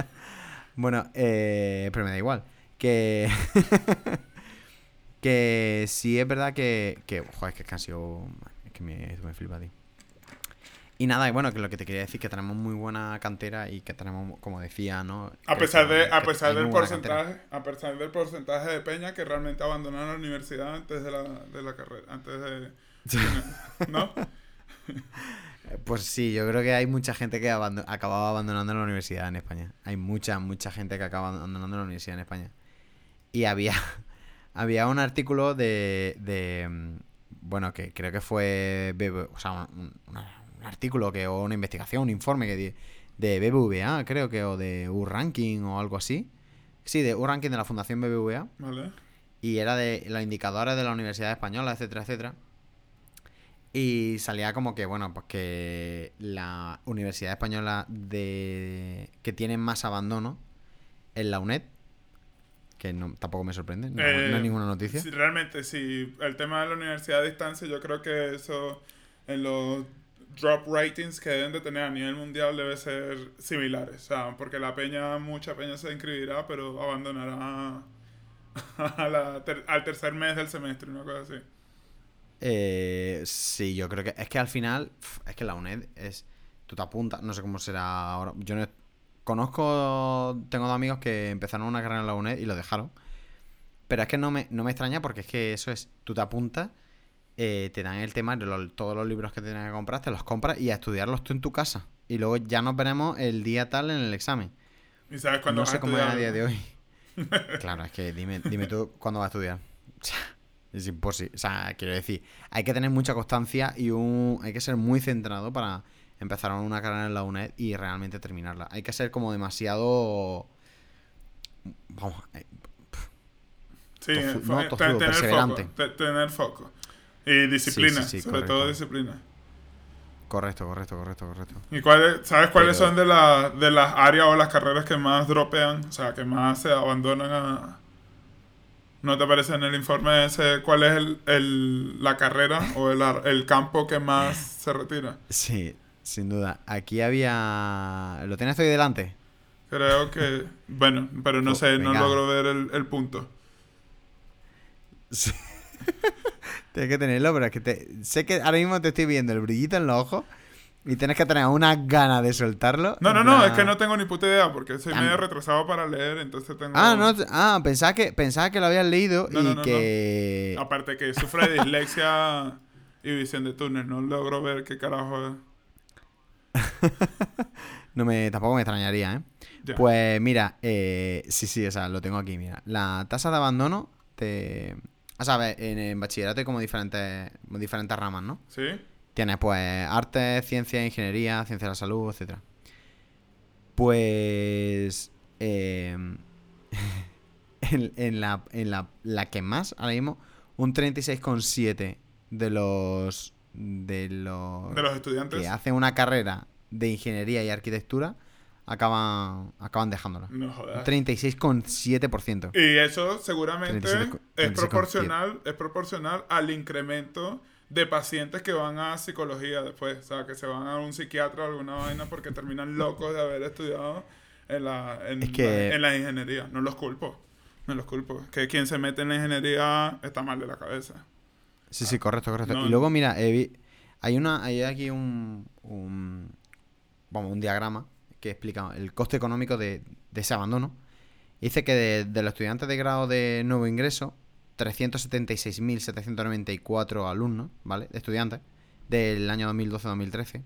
Bueno, eh, pero me da igual. Que. (laughs) que sí es verdad que. que joder, es que han sido. Es que me, me flipa, tío. Y nada, y bueno, que lo que te quería decir que tenemos muy buena cantera y que tenemos, como decía, ¿no? A Que pesar de, a pesar del porcentaje, a pesar del porcentaje de peña que realmente abandonaron la universidad antes de la, de la carrera, antes de, (laughs) ¿no? Pues sí, yo creo que hay mucha gente que abando- acababa abandonando la universidad en España. Hay mucha, mucha gente que acaba abandonando la universidad en España. Y había, (laughs) había un artículo de, de, mm, bueno, que creo que fue, o sea, un artículo que, o una investigación, un informe que di- de BBVA, creo que, o de U-Ranking o algo así. Sí, de U-Ranking de la Fundación BBVA ¿Vale? y era de los indicadores de la Universidad Española, etcétera, etcétera. Y salía como que, bueno, pues que la Universidad Española de que tiene más abandono es la UNED, que no, tampoco me sorprende, no, no Eh, hay ninguna noticia. Sí, realmente, sí. El tema de la universidad a distancia, yo creo que eso en los drop ratings que deben de tener a nivel mundial debe ser similares. O sea, porque la peña, mucha peña se inscribirá, pero abandonará (laughs) a la ter- al tercer mes del semestre, una cosa así. Eh, sí, yo creo que es que al final, es que la UNED es, tú te apuntas, no sé cómo será ahora, yo no conozco, tengo dos amigos que empezaron una carrera en la UNED y lo dejaron, pero es que no me, no me extraña porque es que eso es, tú te apuntas, eh, te dan el temario, los- todos los libros que tienes que comprar, te los compras y a estudiarlos tú en tu casa, y luego ya nos veremos el día tal en el examen. ¿Y sabes cuándo No vas sé cómo es a día de hoy. (laughs) Claro, es que dime, dime tú cuándo vas a estudiar. O sea, es imposible. O sea, quiero decir, hay que tener mucha constancia y un, hay que ser muy centrado para empezar una carrera en la UNED y realmente terminarla. Hay que ser como demasiado... Vamos, eh, Sí, Tofu- fue- no, te- tozudo, tener perseverante. foco. te- tener foco. Y disciplina, sí, sí, sobre correcto. todo disciplina. correcto, correcto, correcto, correcto. ¿Y cuáles, sabes cuáles Pero- son de, la, de las áreas o las carreras que más dropean? O sea, que más se abandonan a... ¿No te aparece en el informe ese cuál es el, el- la carrera o el, el campo que más se retira? Sí, sin duda. Aquí había... ¿Lo tienes ahí delante? Creo que... Bueno, pero no Oh, sé, no logro ver el, el punto. Sí. (laughs) tienes que tenerlo, pero es que te... sé que ahora mismo te estoy viendo el brillito en los ojos y tienes que tener unas ganas de soltarlo. No, no, no, es que no tengo ni puta idea porque soy medio retrasado para leer, entonces tengo... Ah, no, ah, pensaba que, pensaba que lo habías leído No, y no, no, que... Aparte que sufre de dislexia y visión de túnel, no logro ver qué carajo es. (laughs) No me, tampoco me extrañaría, ¿eh? Pues mira, eh, sí, sí, o sea, lo tengo aquí, mira. La tasa de abandono te... O sea, en, en bachillerato hay como diferentes, diferentes ramas, ¿no? ¿Sí? Tienes pues arte, ciencia, ingeniería, ciencia de la salud, etcétera. Pues eh, (laughs) en, en la, en la, la que más, ahora mismo, un 36,7 de los de los De los estudiantes. que hacen una carrera de ingeniería y arquitectura acaban acaban dejándola. No jodas. 36,7%. Y eso seguramente 37 co- es 37 proporcional, es proporcional al incremento de pacientes que van a psicología después, o sea, que se van a un psiquiatra o alguna vaina porque terminan locos de haber estudiado en la, en, Es que- la, en la ingeniería. No los culpo, no los culpo. Que quien se mete en la ingeniería está mal de la cabeza. Sí, sí, correcto, correcto. No, y luego, mira, eh, hay una, hay aquí un, un, vamos, un diagrama que explica el coste económico de, ese abandono. Dice que de, de los estudiantes de grado de nuevo ingreso, 376.794 alumnos, ¿vale? De estudiantes, del año 2012-2013.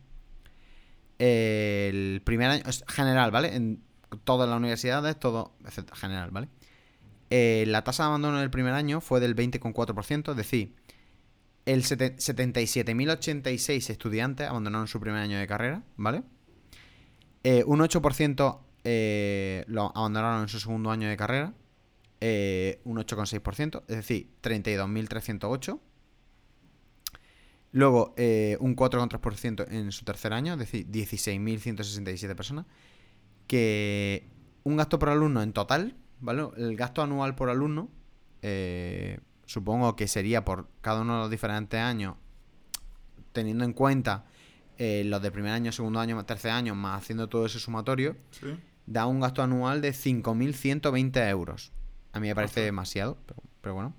El primer año, general, ¿vale? En todas las universidades, todo, general, ¿vale? Eh, la tasa de abandono del primer año fue del 20,4%, es decir, el sete- 77.086 estudiantes abandonaron su primer año de carrera, ¿vale? Eh, un 8% eh, lo abandonaron en su segundo año de carrera, eh, un 8,6%, es decir, 32.308. Luego, eh, un 4,3% en su tercer año, es decir, 16.167 personas. Que un gasto por alumno en total, ¿vale? El gasto anual por alumno, supongo que sería por cada uno de los diferentes años, teniendo en cuenta eh, los de primer año, segundo año, tercer año, más haciendo todo ese sumatorio, ¿Sí? da un gasto anual de 5.120 euros. A mí me parece Ajá. demasiado, pero, pero bueno.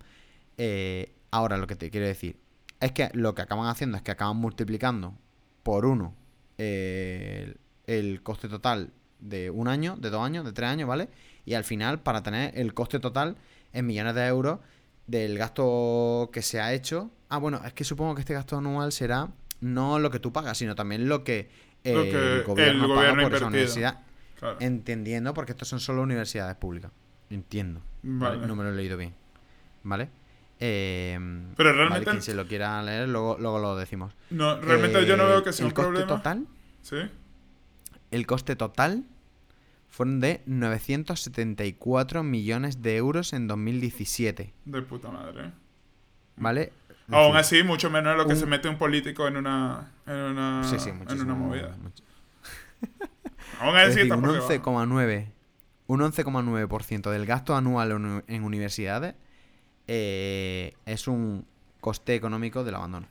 Eh, ahora lo que te quiero decir es que lo que acaban haciendo es que acaban multiplicando por uno eh, el, el coste total de un año, de dos años, de tres años, ¿vale? Y al final, para tener el coste total en millones de euros del gasto que se ha hecho. Ah, bueno, es que supongo que este gasto anual será no lo que tú pagas, sino también lo que, eh, Lo que el gobierno, el paga por esa universidad. Claro. Entendiendo, porque estos son solo universidades públicas. Entiendo. ¿vale? Vale. No me lo he leído bien. ¿Vale? Eh, Pero vale, realmente- quien se lo quiera leer, luego, luego lo decimos. No, realmente yo no Eh, veo que sea el un coste problema. total ¿Sí? El coste total fueron de 974 millones de euros en 2017. De puta madre. ¿Vale? Aún así, mucho menos de lo que un- se mete un político en una, en una, sí, sí, en una movida. mucho- Aún así un por debajo. 11,9 un 11,9% del gasto anual en uni- en universidades eh, es un coste económico del abandono.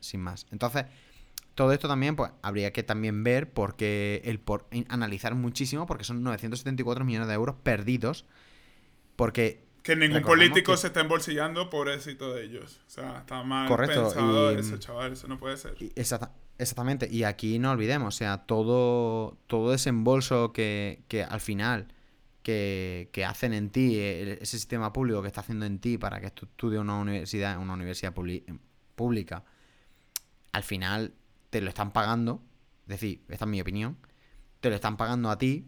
Sin más. Entonces, todo esto también, pues, habría que también ver porque el por analizar muchísimo, porque son 974 millones de euros perdidos. Porque Que ningún político que- se está embolsillando, pobrecito de ellos. O sea, está mal Correcto, pensado y- ese chaval, eso no puede ser. Exacta- exactamente, y aquí no olvidemos, o sea, todo, todo desembolso que, que al final que, que hacen en ti, eh, ese sistema público que está haciendo en ti para que tú estudies en una universidad, en una universidad publi- pública, al final te lo están pagando, es decir, esta es mi opinión, te lo están pagando a ti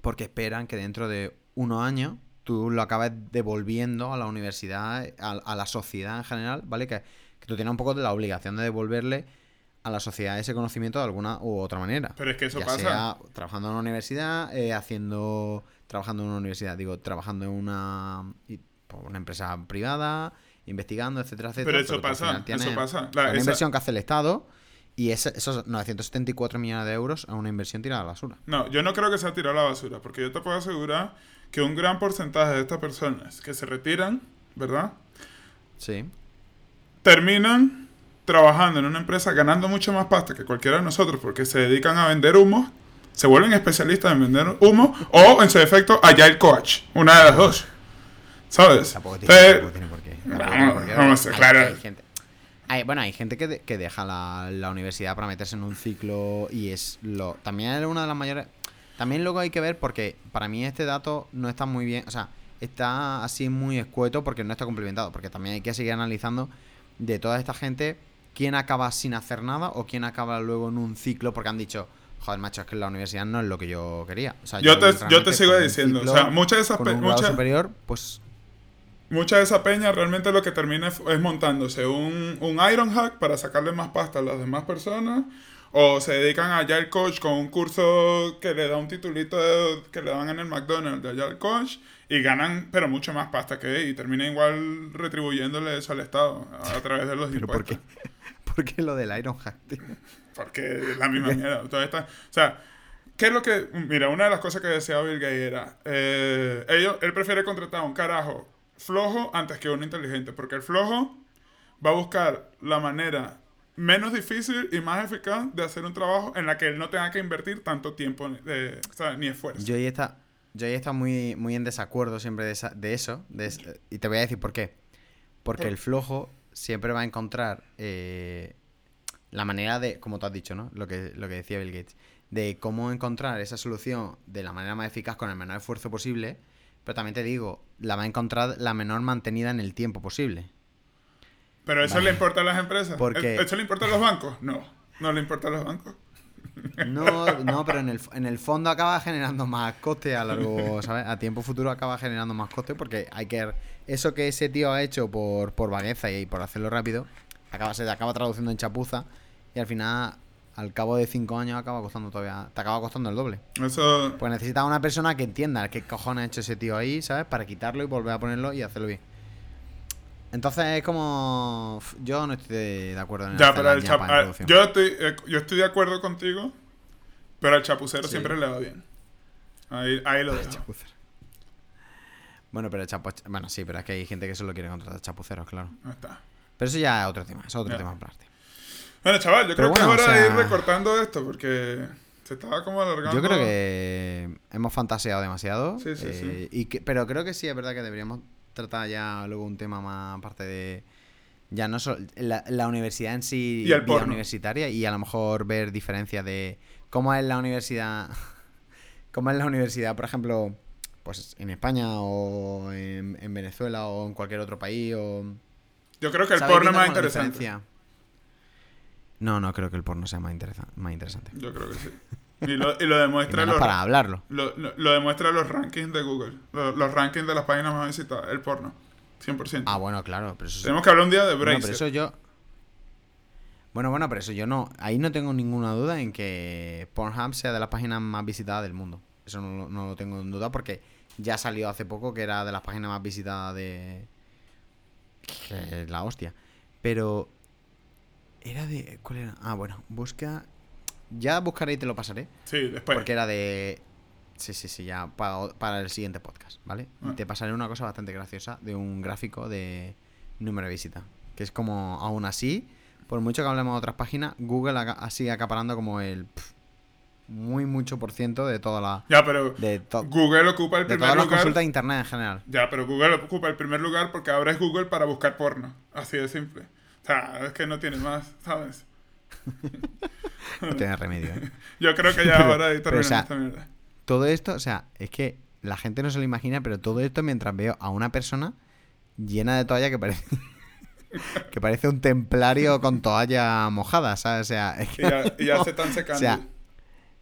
porque esperan que dentro de unos años tú lo acabes devolviendo a la universidad, a, a la sociedad en general, ¿vale? Que, que tú tienes un poco de la obligación de devolverle a la sociedad ese conocimiento de alguna u otra manera. Pero es que eso ya pasa. sea trabajando en una universidad, eh, haciendo, trabajando en una universidad, digo, trabajando en una, y- pues, una empresa privada, investigando, etcétera, etcétera. Pero eso pasa, eso pasa. La- una esa- inversión que hace el Estado y ese- esos 974 millones de euros a una inversión tirada a la basura. No, yo no creo que sea tirado a la basura, porque yo te puedo asegurar que un gran porcentaje de estas personas que se retiran, ¿verdad? Sí. Terminan trabajando en una empresa ganando mucho más pasta que cualquiera de nosotros porque se dedican a vender humos, se vuelven especialistas en vender humo o en su defecto Agile Coach, una de las dos. ¿Sabes? Tampoco tiene, tampoco tiene por qué. Tampoco vamos- tiene por qué. vamos a- Hay- claro. hay gente- hay- bueno, hay gente que, de- que deja la, la universidad para meterse en un ciclo y es lo. También es una de las mayores. También luego hay que ver porque para mí este dato no está muy bien. O sea, está así muy escueto porque no está complementado. Porque también hay que seguir analizando de toda esta gente quién acaba sin hacer nada o quién acaba luego en un ciclo porque han dicho. Joder, macho, es que la universidad no es lo que yo quería. O sea, Yo te- yo te sigo diciendo, o sea, muchas de esas con pe- un grado muchas- superior, pues Mucha de esa peña realmente lo que termina es, montándose un, un Iron Hack para sacarle más pasta a las demás personas. O se dedican a Agile Coach con un curso que le da un titulito de- que le dan en el McDonald's de Agile Coach. Y ganan, pero mucho más pasta que. Y termina igual retribuyéndole eso al Estado a, a través de los (laughs) ¿Pero por impuestos. qué? (laughs) ¿Por qué lo del Iron Hack, tío? Porque es la misma mierda. Toda esta, o sea, ¿qué es lo que...? Mira, una de las cosas que decía Bill Gates era... eh, ellos, él prefiere contratar a un carajo flojo antes que uno inteligente. Porque el flojo va a buscar la manera menos difícil y más eficaz de hacer un trabajo en la que él no tenga que invertir tanto tiempo eh, o sea, ni esfuerzo. Yo ahí está, yo ahí está muy, muy en desacuerdo siempre de, esa- de eso. de es- y te voy a decir por qué. Porque Por- el flojo siempre va a encontrar eh, la manera de, como tú has dicho, ¿no? Lo que, lo que decía Bill Gates, de cómo encontrar esa solución de la manera más eficaz con el menor esfuerzo posible. Pero también te digo, la va a encontrar la menor mantenida en el tiempo posible. Pero eso Vale. le importa a las empresas. Porque- ¿Eso le importa a los bancos? No, no le importa a los bancos. No, no, pero en el, en el fondo acaba generando más coste a largo, ¿sabes? A tiempo futuro acaba generando más coste porque hay que... Eso que ese tío ha hecho por, por vagueza y por hacerlo rápido, acaba, se acaba traduciendo en chapuza y al final, al cabo de cinco años, acaba costando todavía... Te acaba costando el doble. Eso, Pues necesitas una persona que entienda qué cojones ha hecho ese tío ahí, ¿sabes? Para quitarlo y volver a ponerlo y hacerlo bien. Entonces es como... Yo no estoy de, acuerdo en ya, pero el chap- ah, yo, estoy, eh, yo estoy de acuerdo contigo, pero al chapucero Sí. siempre le va bien. Ahí, ahí lo dejo. Bueno, pero chapu... Bueno, sí, pero es que hay gente que solo quiere contratar chapuceros, claro. Ahí está. Pero eso ya es otro tema, es otro Ya. tema aparte. Bueno, chaval, yo Pero creo que es o hora de ir recortando esto porque se estaba como alargando. Yo creo que hemos fantaseado demasiado. Sí, sí, eh, Y que, pero creo que sí, es verdad que deberíamos tratar ya luego un tema más aparte de... Ya no solo la, la universidad en sí, Y el universitaria, y a lo mejor ver diferencias de cómo es la universidad, (laughs) cómo es la universidad, por ejemplo, pues en España o en, en Venezuela o en cualquier otro país o... Yo creo que el ¿Sabéis porno es más interesante. diferencia? No, no creo que el porno sea más, interesa- más interesante. Yo creo que sí. Y lo, y lo demuestra (laughs) los, para hablarlo. lo, lo- lo demuestra los rankings de Google. Lo- Los, rankings de las páginas más visitadas. El porno. 100%. Ah, bueno, claro, pero eso Tenemos que hablar un día de Bracer. pero eso yo. Bueno, bueno, pero eso yo no. Ahí no tengo ninguna duda en que Pornhub sea de las páginas más visitadas del mundo. Eso no, lo- no lo tengo en duda porque ya salió hace poco que era de las páginas más visitadas de. Que es la hostia. Pero. Era de. ¿Cuál era? Ah, bueno, busca. Ya buscaré y te lo pasaré. Sí, después. Porque era de. Sí, sí, sí, ya para, para el siguiente podcast, ¿vale? Y Ah. te pasaré una cosa bastante graciosa de un gráfico de número de visita. Que es como, aún así, por mucho que hablemos de otras páginas, Google aca- sigue acaparando como el muy mucho por ciento de toda la. Ya, pero De, Google ocupa el de primer todas las lugar. consultas de internet en general. Ya, pero Google ocupa el primer lugar porque ahora es Google para buscar porno. Así de simple. O sea, es que no tiene más, ¿sabes? (laughs) No tiene remedio. ¿eh? (laughs) Yo creo que ya es hora de o sea, esta mierda. Todo esto, o sea, es que la gente no se lo imagina, pero todo esto mientras veo a una persona llena de toalla que parece. (laughs) que parece un templario con toalla mojada, ¿sabes? O sea, es que Y ya, y ya se están secando. O sea,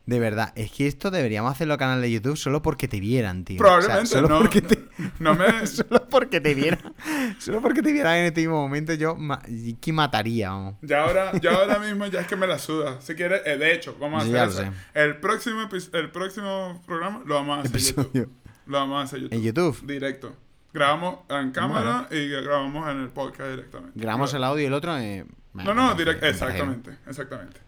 de verdad, es que esto deberíamos hacerlo canal de YouTube solo porque te vieran, tío. O sea, Probablemente, solo no, porque te, (laughs) no me... (laughs) solo porque te vieran. Solo porque te vieran en este mismo momento, yo ma- que mataría, vamos. Ya ahora, ya ahora mismo ya es que me la suda. Si quieres, eh, de hecho, vamos a hacer ya eso. El próximo, el próximo programa lo vamos a hacer en YouTube. Episodio. Lo vamos a hacer en YouTube. En YouTube. Directo. Grabamos en cámara y grabamos en el podcast directamente. Grabamos el audio y el otro. eh, No, no, me directo. Exactamente, exactamente.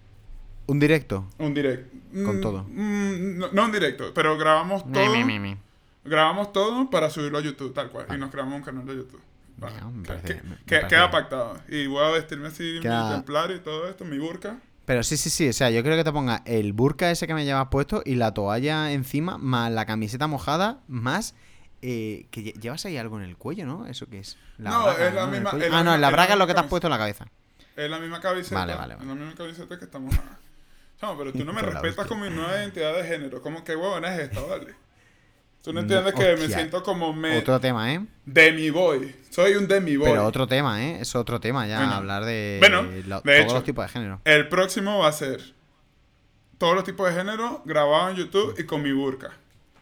Un directo. Un directo. Con Mm, todo. mm, no, no un directo, pero grabamos todo. Mi, mi, mi, mi. Grabamos todo para subirlo a YouTube, tal cual. Y nos creamos un canal de YouTube. Vale. Parece- que- que- queda pactado. Y voy a vestirme así, Queda- mi templar y todo esto, mi burka. Pero sí, sí, sí. O sea, yo creo que te ponga el burka ese que me llevas puesto y la toalla encima, más la camiseta mojada, más. eh, que lle- llevas ahí algo en el cuello, ¿no? ¿Eso qué es? No, es la misma- es la Ah, no, misma- la es la braga es lo que te has puesto en la cabeza. Es la misma camiseta. Vale, vale, Es vale. la misma camiseta que estamos. Chamo, pero tú no me respetas con mi nueva identidad de género. ¿Cómo que huevona es esta, vale? Tú no No, entiendes que me siento como me... Otro tema, ¿eh? demi boy. Soy un demi boy. Pero otro tema, ¿eh? Es otro tema ya, Bueno. hablar de, Bueno, lo- de todos hecho. los tipos de género. El próximo va a ser todos los tipos de género grabados en YouTube y con mi burka.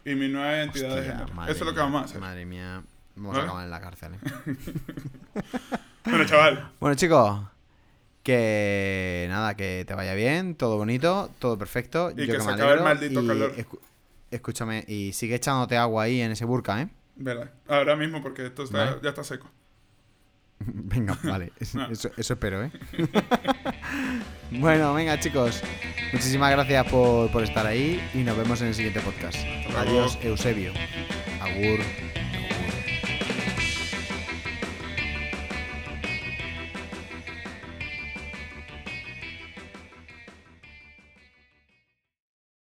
Y mi nueva identidad de género. Eso es lo que vamos a hacer. Madre mía, vamos ¿Vale? a acabar en la cárcel, ¿eh? (laughs) Bueno, chaval. Bueno, chicos, que nada, que te vaya bien, todo bonito, todo perfecto. Y yo que que se me acabe el maldito y calor. escu- escúchame, y sigue echándote agua ahí en ese burka, ¿eh? Vela. Ahora mismo porque esto está- Vale. ya está seco. (laughs) Venga, vale, (laughs) eso, No. eso- eso espero, ¿eh? (laughs) bueno, venga, chicos, muchísimas gracias por, por estar ahí y nos vemos en el siguiente podcast. Adiós, Eusebio. Agur.